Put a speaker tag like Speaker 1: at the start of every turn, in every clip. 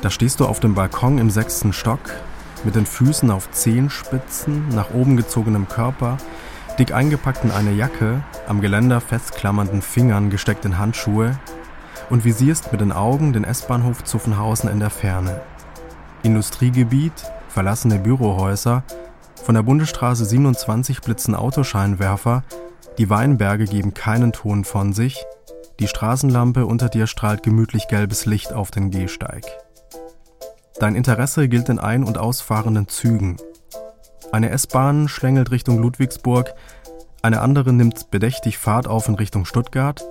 Speaker 1: Da stehst du auf dem Balkon im sechsten Stock, mit den Füßen auf Zehenspitzen, nach oben gezogenem Körper, dick eingepackt in eine Jacke, am Geländer festklammernden Fingern gesteckt in Handschuhe und visierst mit den Augen den S-Bahnhof Zuffenhausen in der Ferne. Industriegebiet, verlassene Bürohäuser, von der Bundesstraße 27 blitzen Autoscheinwerfer, die Weinberge geben keinen Ton von sich, die Straßenlampe unter dir strahlt gemütlich gelbes Licht auf den Gehsteig. Dein Interesse gilt den ein- und ausfahrenden Zügen. Eine S-Bahn schlängelt Richtung Ludwigsburg, eine andere nimmt bedächtig Fahrt auf in Richtung Stuttgart,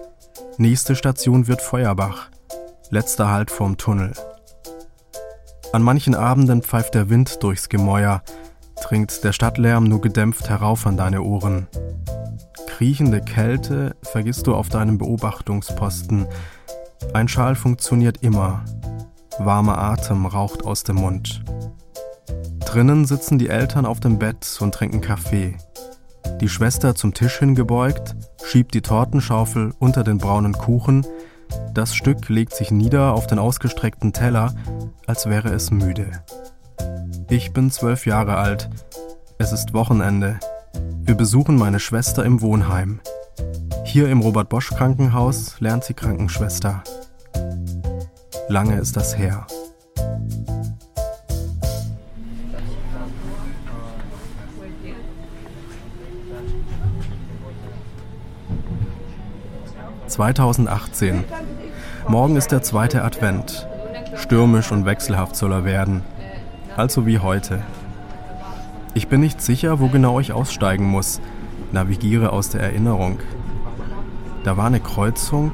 Speaker 1: nächste Station wird Feuerbach, letzter Halt vorm Tunnel. An manchen Abenden pfeift der Wind durchs Gemäuer, dringt der Stadtlärm nur gedämpft herauf an deine Ohren. Kriechende Kälte vergisst du auf deinem Beobachtungsposten. Ein Schal funktioniert immer. Warmer Atem raucht aus dem Mund. Drinnen sitzen die Eltern auf dem Bett und trinken Kaffee. Die Schwester zum Tisch hingebeugt, schiebt die Tortenschaufel unter den braunen Kuchen, das Stück legt sich nieder auf den ausgestreckten Teller, als wäre es müde. Ich bin zwölf Jahre alt. Es ist Wochenende. Wir besuchen meine Schwester im Wohnheim. Hier im Robert Bosch Krankenhaus lernt sie Krankenschwester. Lange ist das her. »2018. Morgen ist der zweite Advent. Stürmisch und wechselhaft soll er werden. Also wie heute. Ich bin nicht sicher, wo genau ich aussteigen muss. Navigiere aus der Erinnerung. Da war eine Kreuzung,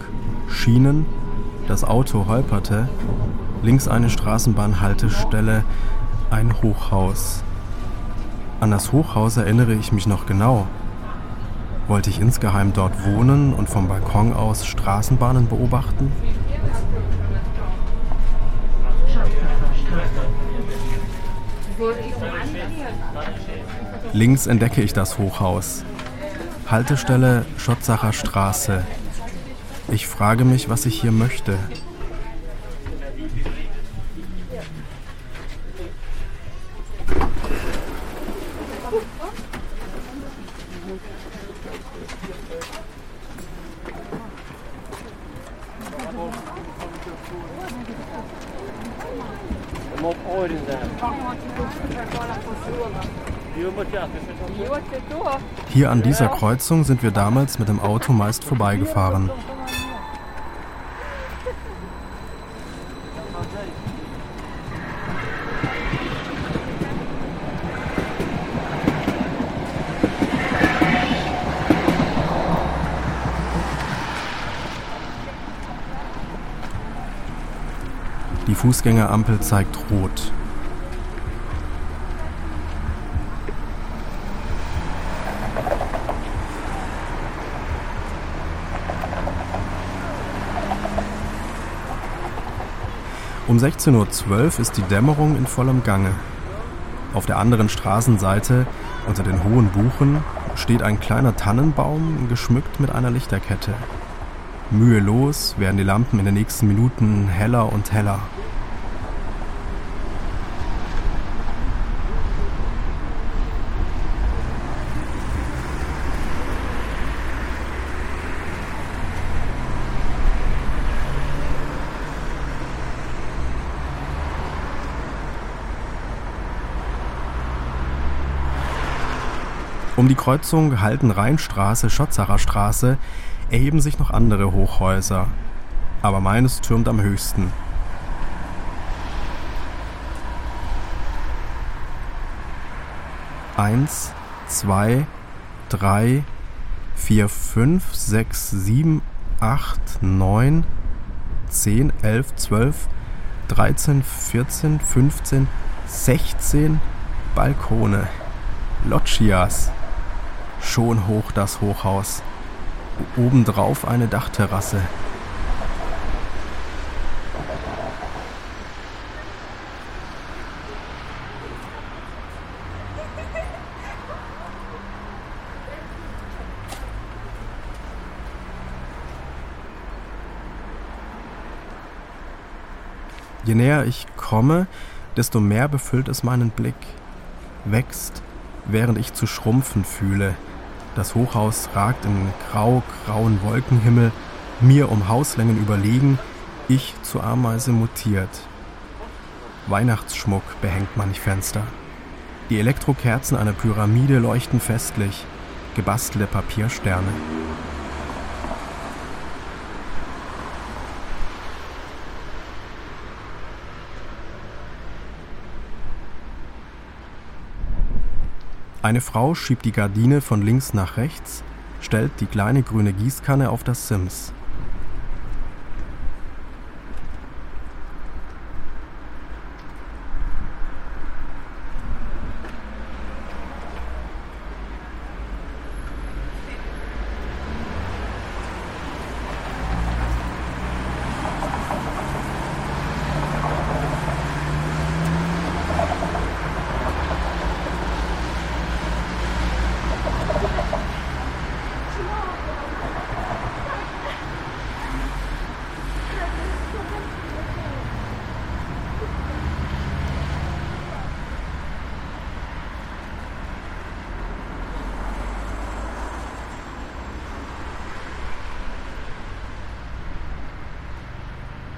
Speaker 1: Schienen, das Auto holperte, links eine Straßenbahnhaltestelle, ein Hochhaus. An das Hochhaus erinnere ich mich noch genau. Wollte ich insgeheim dort wohnen und vom Balkon aus Straßenbahnen beobachten? Links entdecke ich das Hochhaus. Haltestelle Schotzacher Straße. Ich frage mich, was ich hier möchte. Hier an dieser Kreuzung sind wir damals mit dem Auto meist vorbeigefahren. Die Fußgängerampel zeigt rot. Um 16.12 Uhr ist die Dämmerung in vollem Gange. Auf der anderen Straßenseite, unter den hohen Buchen, steht ein kleiner Tannenbaum, geschmückt mit einer Lichterkette. Mühelos werden die Lampen in den nächsten Minuten heller und heller. Um die Kreuzung Halten-Rheinstraße, Schotzacher Straße erheben sich noch andere Hochhäuser. Aber meines türmt am höchsten. Eins, zwei, drei, vier, fünf, sechs, sieben, acht, neun, zehn, elf, zwölf, dreizehn, vierzehn, fünfzehn, sechzehn Balkone. Loggias. Schon hoch das Hochhaus. Obendrauf eine Dachterrasse. Je näher ich komme, desto mehr befüllt es meinen Blick, wächst, während ich zu schrumpfen fühle, das Hochhaus ragt in grau-grauen Wolkenhimmel, mir um Hauslängen überlegen, ich zur Ameise mutiert. Weihnachtsschmuck behängt manch Fenster. Die Elektrokerzen einer Pyramide leuchten festlich, gebastelte Papiersterne. Eine Frau schiebt die Gardine von links nach rechts, stellt die kleine grüne Gießkanne auf das Sims.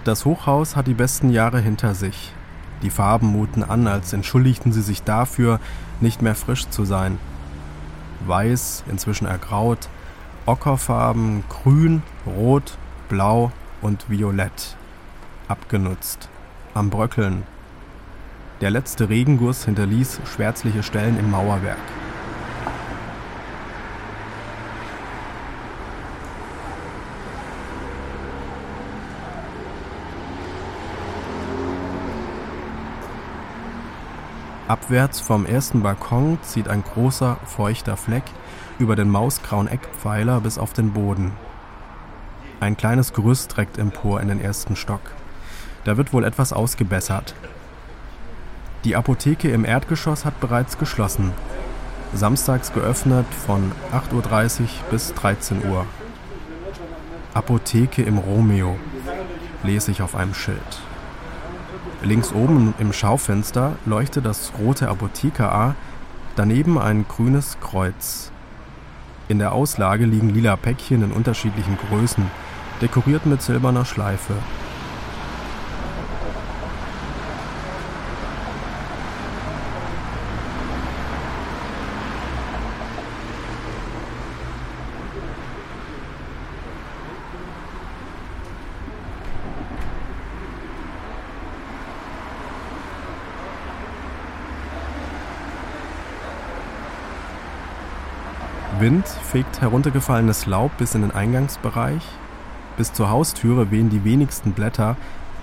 Speaker 1: Das Hochhaus hat die besten Jahre hinter sich. Die Farben muten an, als entschuldigten sie sich dafür, nicht mehr frisch zu sein. Weiß, inzwischen ergraut, Ockerfarben, grün, rot, blau und violett. Abgenutzt. Am Bröckeln. Der letzte Regenguss hinterließ schwärzliche Stellen im Mauerwerk. Abwärts vom ersten Balkon zieht ein großer, feuchter Fleck über den mausgrauen Eckpfeiler bis auf den Boden. Ein kleines Gerüst trägt empor in den ersten Stock. Da wird wohl etwas ausgebessert. Die Apotheke im Erdgeschoss hat bereits geschlossen. Samstags geöffnet von 8.30 Uhr bis 13 Uhr. Apotheke im Romeo, lese ich auf einem Schild. Links oben im Schaufenster leuchtet das rote Apotheker A, daneben ein grünes Kreuz. In der Auslage liegen lila Päckchen in unterschiedlichen Größen, dekoriert mit silberner Schleife. Wind fegt heruntergefallenes Laub bis in den Eingangsbereich. Bis zur Haustüre wehen die wenigsten Blätter,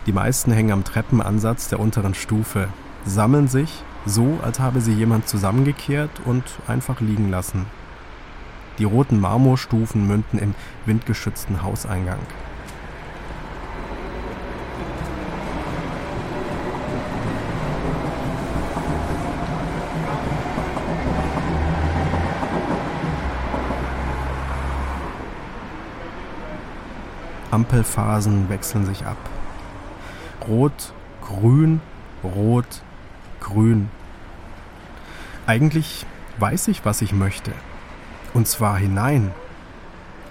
Speaker 1: die meisten hängen am Treppenansatz der unteren Stufe, sammeln sich, so als habe sie jemand zusammengekehrt und einfach liegen lassen. Die roten Marmorstufen münden im windgeschützten Hauseingang. Ampelphasen wechseln sich ab. Rot, grün, rot, grün. Eigentlich weiß ich, was ich möchte. Und zwar hinein.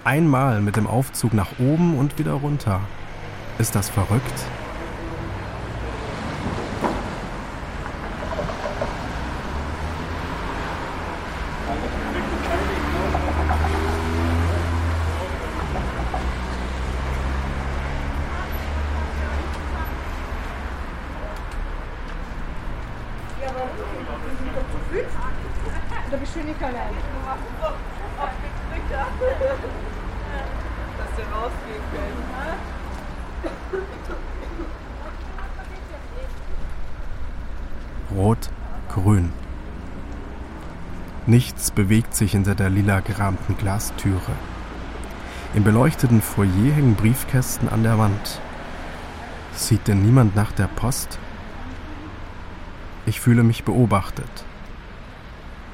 Speaker 1: Einmal mit dem Aufzug nach oben und wieder runter. Ist das verrückt?
Speaker 2: Da beschwinge ich keine Dass der rausgehen können.
Speaker 1: Rot, grün. Nichts bewegt sich hinter der lila gerahmten Glastüre. Im beleuchteten Foyer hängen Briefkästen an der Wand. Sieht denn niemand nach der Post? Ich fühle mich beobachtet.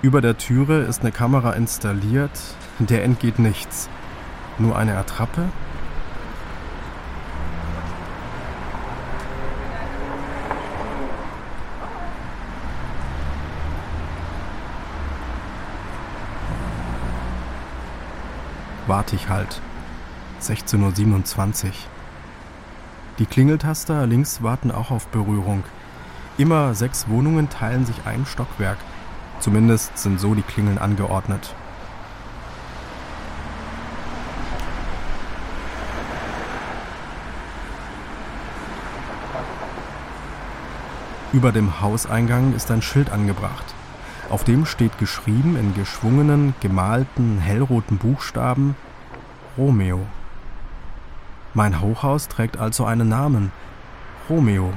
Speaker 1: Über der Türe ist eine Kamera installiert, der entgeht nichts. Nur eine Attrappe? Warte ich halt. 16.27 Uhr. Die Klingeltaster links warten auch auf Berührung. Immer sechs Wohnungen teilen sich ein Stockwerk. Zumindest sind so die Klingeln angeordnet. Über dem Hauseingang ist ein Schild angebracht. Auf dem steht geschrieben in geschwungenen, gemalten, hellroten Buchstaben Romeo. Mein Hochhaus trägt also einen Namen Romeo.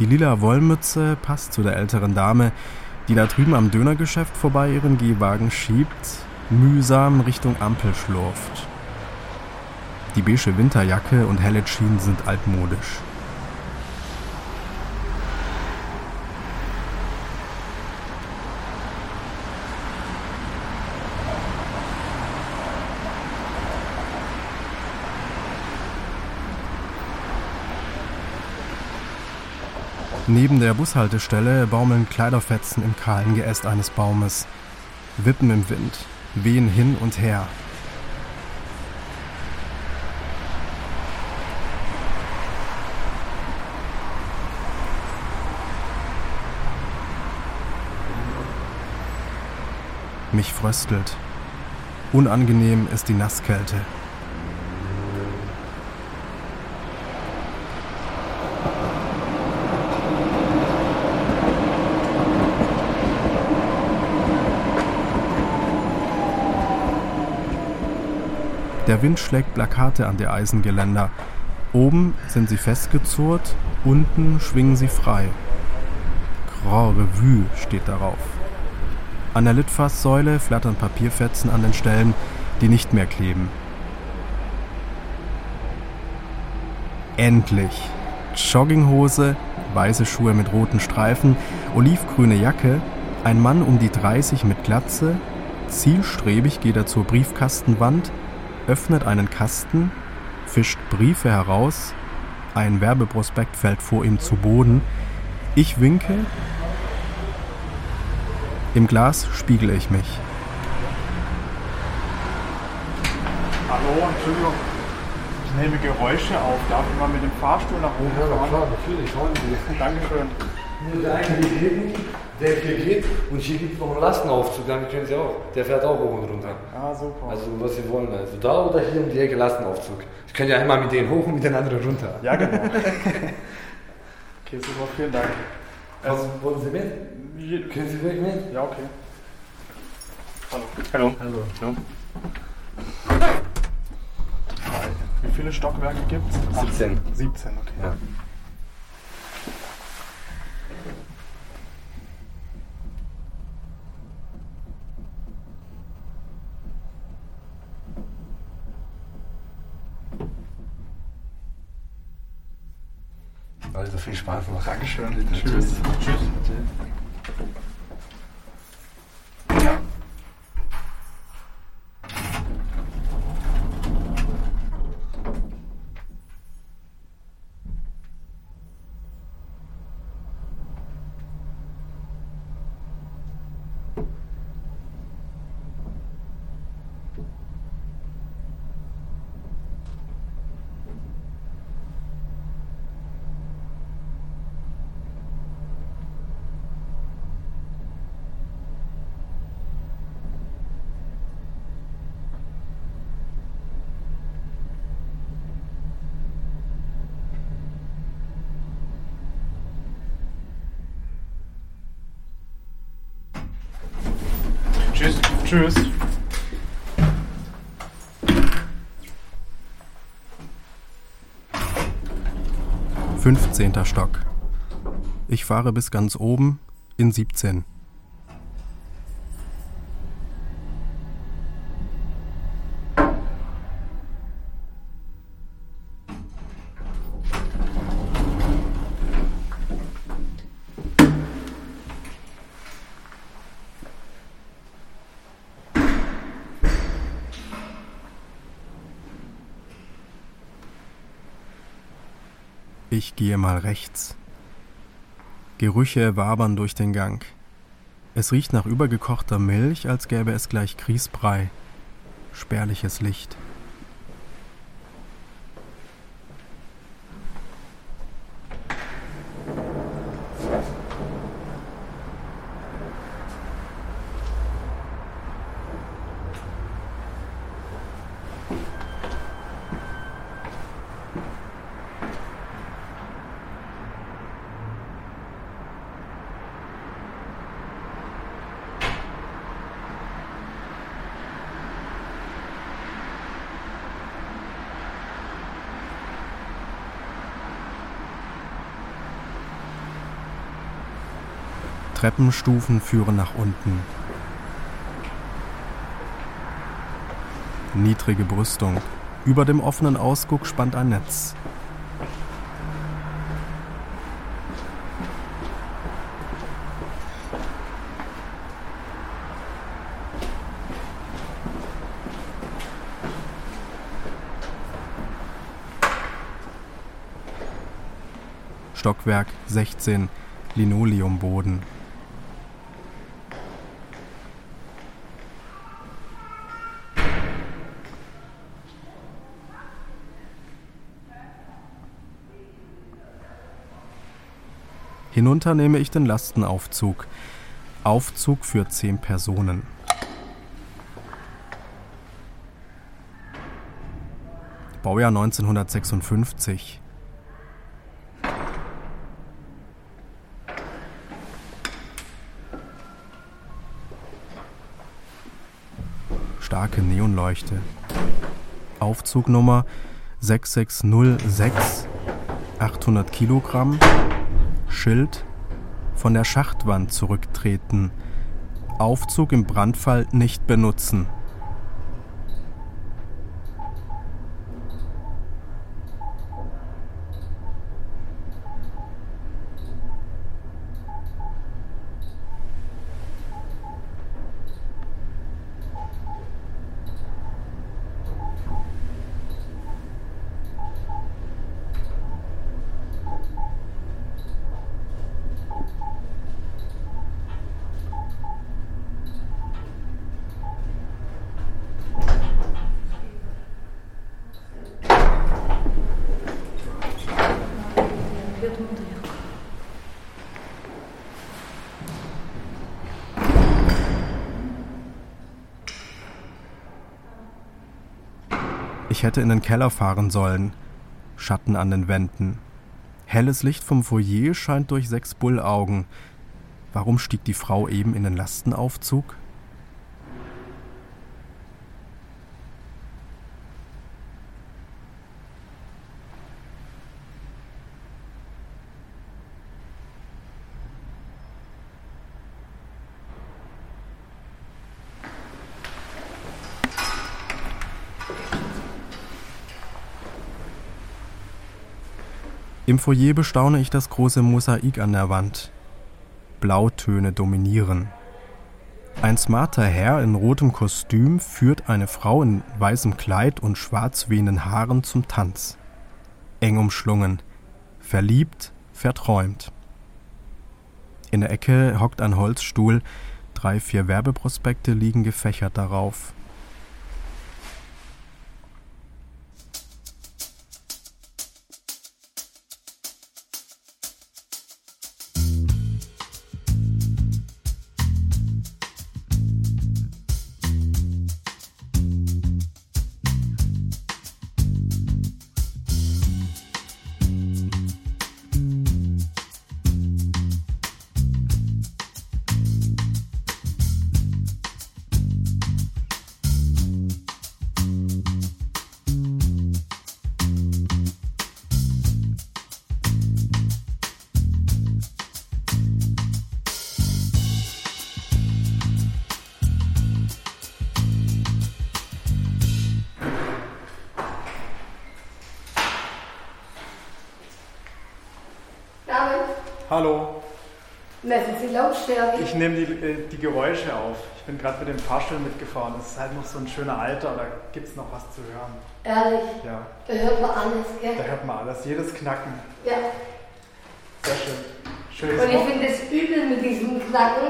Speaker 1: Die lila Wollmütze passt zu der älteren Dame, die da drüben am Dönergeschäft vorbei ihren Gehwagen schiebt, mühsam Richtung Ampel schlurft. Die beige Winterjacke und helle Jeans sind altmodisch. Neben der Bushaltestelle baumeln Kleiderfetzen im kahlen Geäst eines Baumes. Wippen im Wind, wehen hin und her. Mich fröstelt. Unangenehm ist die Nasskälte. Der Wind schlägt Plakate an die Eisengeländer. Oben sind sie festgezurrt, unten schwingen sie frei. Grand Revue steht darauf. An der Litfaßsäule flattern Papierfetzen an den Stellen, die nicht mehr kleben. Endlich! Jogginghose, weiße Schuhe mit roten Streifen, olivgrüne Jacke, ein Mann um die 30 mit Glatze, zielstrebig geht er zur Briefkastenwand, öffnet einen Kasten, fischt Briefe heraus, ein Werbeprospekt fällt vor ihm zu Boden. Ich winke, im Glas spiegele ich mich.
Speaker 3: Hallo, Entschuldigung. Ich nehme Geräusche auf. Darf ich mal mit dem Fahrstuhl nach oben
Speaker 4: Ja, na
Speaker 3: fahren?
Speaker 4: klar, natürlich, wollen
Speaker 3: Dankeschön.
Speaker 4: Der eine geht hinten, der hier geht und hier gibt es noch einen Lastenaufzug, damit können Sie auch. Der fährt auch hoch und runter.
Speaker 3: Ah, super.
Speaker 4: Also was Sie wollen, also da oder hier um die Ecke Lastenaufzug. Ich kann ja einmal mit denen hoch und mit den anderen runter.
Speaker 3: ja, genau. okay, super, vielen Dank.
Speaker 4: Also, wollen Sie mit? Können Sie weg mit?
Speaker 3: Ja, okay. Hallo. Hallo.
Speaker 4: Hallo.
Speaker 3: Wie viele Stockwerke gibt es?
Speaker 4: 17.
Speaker 3: 17, okay.
Speaker 4: Ja. Also viel Spaß noch.
Speaker 3: Dankeschön. Tschüss. Tschüss. Tschüss.
Speaker 1: Fünfzehnter Stock. Ich fahre bis ganz oben in 17. Ich gehe mal rechts. Gerüche wabern durch den Gang. Es riecht nach übergekochter Milch, als gäbe es gleich Grießbrei. Spärliches Licht. Treppenstufen führen nach unten. Niedrige Brüstung. Über dem offenen Ausguck spannt ein Netz. Stockwerk 16, Linoleumboden. Hinunter nehme ich den Lastenaufzug. Aufzug für zehn Personen. Baujahr 1956. Starke Neonleuchte. Aufzugnummer 6606, 800 Kilogramm, Schild von der Schachtwand zurücktreten. Aufzug im Brandfall nicht benutzen. Ich hätte in den Keller fahren sollen. Schatten an den Wänden. Helles Licht vom Foyer scheint durch sechs Bullaugen. Warum stieg die Frau eben in den Lastenaufzug? Im Foyer bestaune ich das große Mosaik an der Wand. Blautöne dominieren. Ein smarter Herr in rotem Kostüm führt eine Frau in weißem Kleid und schwarz wehenden Haaren zum Tanz. Eng umschlungen, verliebt, verträumt. In der Ecke hockt ein Holzstuhl, drei, vier Werbeprospekte liegen gefächert darauf.
Speaker 3: Hallo.
Speaker 5: Messen Sie Lautstärke?
Speaker 3: Ich nehme die, äh, die Geräusche auf. Ich bin gerade mit dem Fahrstuhl mitgefahren. Das ist halt noch so ein schöner Alter, da gibt es noch was zu hören.
Speaker 5: Ehrlich,
Speaker 3: Ja,
Speaker 5: da hört man alles,
Speaker 3: da
Speaker 5: gell?
Speaker 3: hört man alles, jedes Knacken.
Speaker 5: Ja.
Speaker 3: Sehr schön. Schönes
Speaker 5: Und ich finde es übel mit diesem Knacken,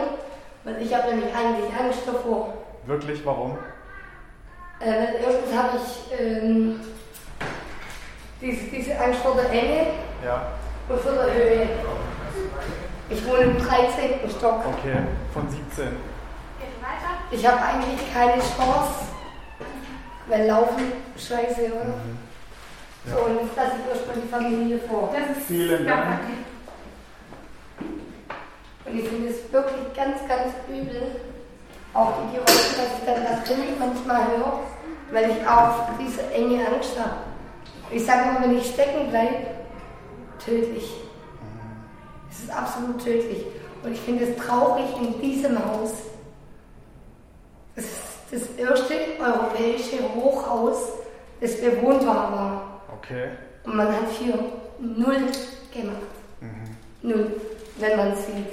Speaker 5: weil ich habe nämlich eigentlich Angst davor.
Speaker 3: Wirklich, warum?
Speaker 5: Äh, erstens habe ich ähm, diese, diese Angst vor der Enge
Speaker 3: Ja,
Speaker 5: und vor der Höhe. Ich wohne im 13. Stock.
Speaker 3: okay, von 17.
Speaker 5: Ich habe eigentlich keine Chance, weil Laufen scheiße, oder? So, und jetzt lasse ich erstmal die Familie vor.
Speaker 2: Das ist
Speaker 3: Vielen Dank.
Speaker 5: Und ich finde es wirklich ganz, ganz übel, auch die Geräusche, dass ich dann das Kind manchmal höre, weil ich auch diese enge Angst habe. Ich sage immer, wenn ich stecken bleibe, tödlich. Es ist absolut tödlich. Und ich finde es traurig in diesem Haus. Es ist das erste europäische Hochhaus, das bewohnbar war.
Speaker 3: Okay.
Speaker 5: Und man hat hier null gemacht. Null, wenn man sieht.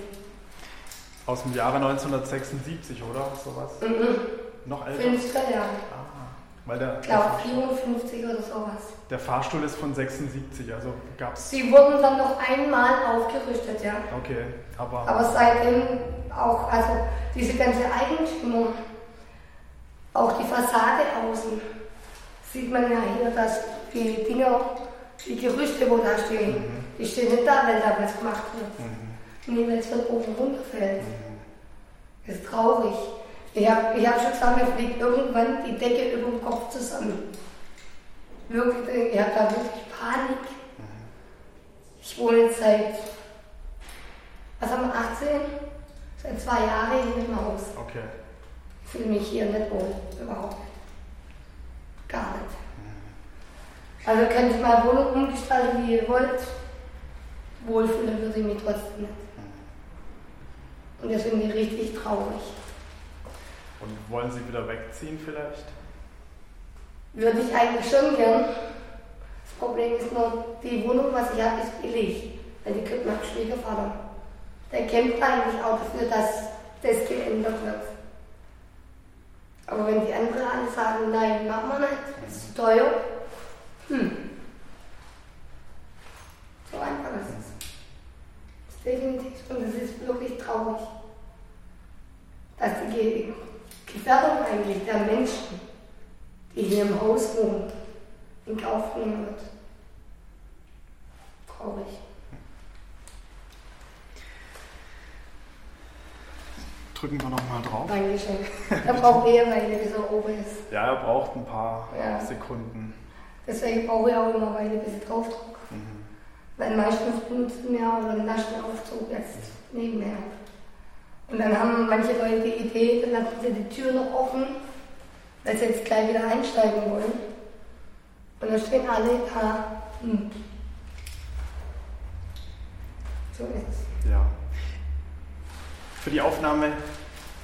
Speaker 3: Aus dem Jahre 1976, oder? Sowas? Noch älter?
Speaker 5: 50er Jahre.
Speaker 3: Ah, weil der,
Speaker 5: Ich glaube
Speaker 3: Fahrstuhl,
Speaker 5: 54 oder sowas.
Speaker 3: der Fahrstuhl ist von 76, also gab's.
Speaker 5: Sie wurden dann noch einmal aufgerüstet, ja.
Speaker 3: Okay, aber,
Speaker 5: Aber seitdem auch, also diese ganze Eigentümer, auch die Fassade außen, sieht man ja hier, dass die Dinger, die Gerüste, wo da stehen, die stehen nicht da, wenn da was gemacht wird. Nee, weil es von oben runterfällt. Das ist traurig. Ich habe ich hab schon gesagt, mir fliegt irgendwann die Decke über dem Kopf zusammen. Wirklich, ich habe da wirklich Panik. Ich wohne jetzt seit, was haben wir, 18? Seit zwei Jahren hier im Haus.
Speaker 3: okay.
Speaker 5: Ich fühle mich hier nicht wohl, überhaupt nicht. Gar nicht. Also könnt ihr mal Wohnung umgestalten, wie ihr wollt. Wohlfühlen würde ich mich trotzdem nicht. Und das finde ich richtig traurig.
Speaker 3: Und wollen Sie wieder wegziehen vielleicht?
Speaker 5: Würde ich eigentlich schon gern. Das Problem ist nur, die Wohnung, was ich habe, ist billig. Weil die kriegt mein Schwiegervater. Der kämpft eigentlich auch dafür, dass das geändert wird. Aber wenn die anderen alle sagen, nein, machen wir nicht, das ist zu teuer, hm. So einfach ist es. Das ist definitiv und es ist wirklich traurig, dass die Ge Gefährdung eigentlich der Menschen, die hier im Haus wohnen, in Kauf genommen wird. Traurig.
Speaker 3: Drücken wir nochmal drauf.
Speaker 5: Dankeschön. Er braucht eher Weile, bis er oben ist.
Speaker 3: Ja, er braucht ein paar
Speaker 5: Ja.
Speaker 3: Sekunden.
Speaker 5: Deswegen brauche ich auch immer Weile, bis ich drauf drücke. Weil meistens benutzen wir auch einen Laschenaufzug jetzt nebenher. Und dann haben manche Leute die Idee, dann lassen sie die Tür noch offen, weil sie jetzt gleich wieder einsteigen wollen. Und dann stehen alle da. Hm. So ist.
Speaker 3: Ja. Für die Aufnahme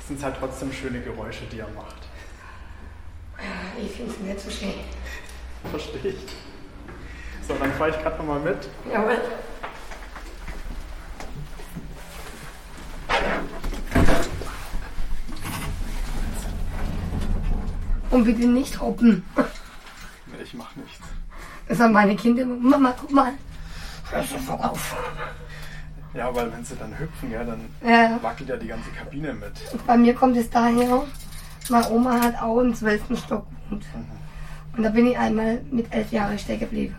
Speaker 3: sind es halt trotzdem schöne Geräusche, die er macht.
Speaker 5: Ich finde es nicht so schön.
Speaker 3: Verstehe ich. So, dann fahre ich gerade nochmal mit.
Speaker 5: Jawohl. Und bitte nicht hoppen.
Speaker 3: Nee, ich mache nichts.
Speaker 5: Das haben meine Kinder. Mama, guck mal. Hör sofort auf.
Speaker 3: Ja, weil wenn sie dann hüpfen, ja, dann
Speaker 5: Ja.
Speaker 3: wackelt ja die ganze Kabine mit.
Speaker 5: Bei mir kommt es daher, meine Oma hat auch im 12. Stock gewohnt. Und da bin ich einmal mit elf Jahren stecken geblieben.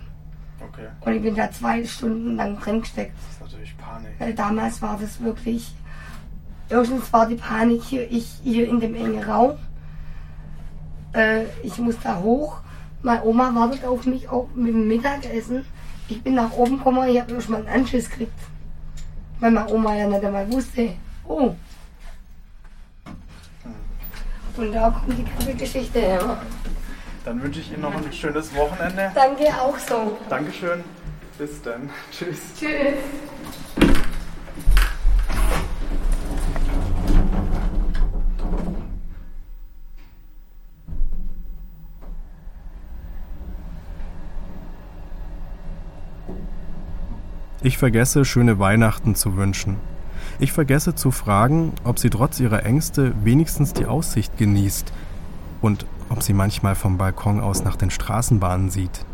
Speaker 3: Okay,
Speaker 5: Und ich bin da zwei Stunden lang drin gesteckt.
Speaker 3: das ist natürlich Panik.
Speaker 5: Weil damals war das wirklich. Erstens war die Panik hier, ich hier in dem engen Raum. Äh, ich muss da hoch. Meine Oma wartet auf mich auch mit dem Mittagessen. Ich bin nach oben gekommen, ich habe erst mal einen Anschiss gekriegt. Weil meine Oma ja nicht einmal wusste. Oh. Und da kommt die ganze Geschichte her.
Speaker 3: Dann wünsche ich Ihnen noch ein schönes Wochenende.
Speaker 5: Danke auch so.
Speaker 3: Dankeschön. Bis dann. Tschüss.
Speaker 5: Tschüss.
Speaker 1: Ich vergesse, schöne Weihnachten zu wünschen. Ich vergesse zu fragen, ob sie trotz ihrer Ängste wenigstens die Aussicht genießt und ob sie manchmal vom Balkon aus nach den Straßenbahnen sieht.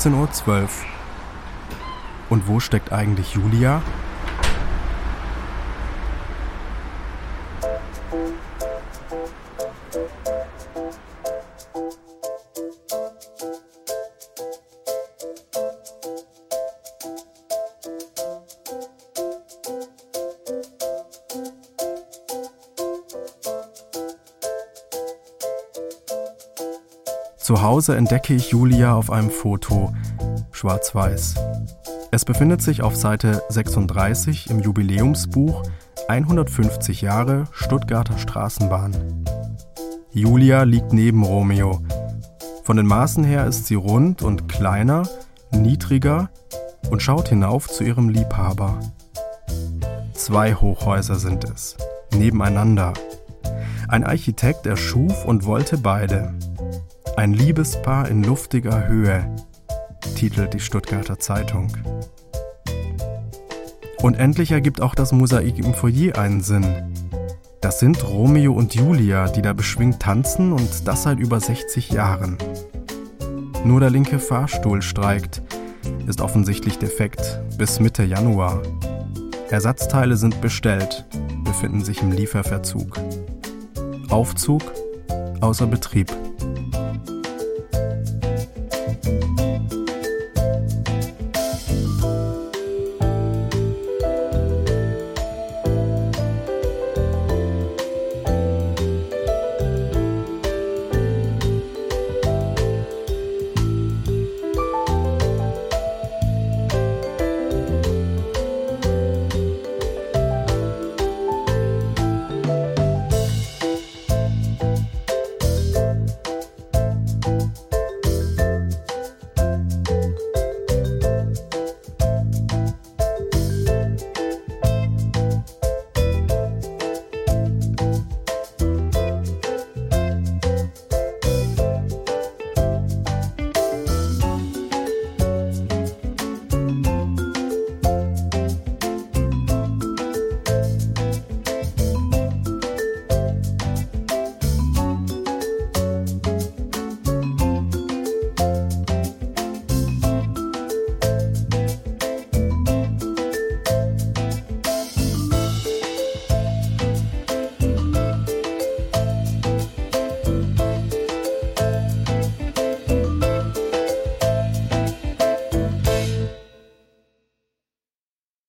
Speaker 1: 17.12 Uhr. Und wo steckt eigentlich Julia? Hause entdecke ich Julia auf einem Foto, schwarz-weiß. Es befindet sich auf Seite 36 im Jubiläumsbuch 150 Jahre Stuttgarter Straßenbahn. Julia liegt neben Romeo. Von den Maßen her ist sie rund und kleiner, niedriger und schaut hinauf zu ihrem Liebhaber. Zwei Hochhäuser sind es, nebeneinander. Ein Architekt erschuf und wollte beide. Ein Liebespaar in luftiger Höhe, titelt die Stuttgarter Zeitung. Und endlich ergibt auch das Mosaik im Foyer einen Sinn. Das sind Romeo und Julia, die da beschwingt tanzen und das seit über 60 Jahren. Nur der linke Fahrstuhl streikt, ist offensichtlich defekt bis Mitte Januar. Ersatzteile sind bestellt, befinden sich im Lieferverzug. Aufzug außer Betrieb.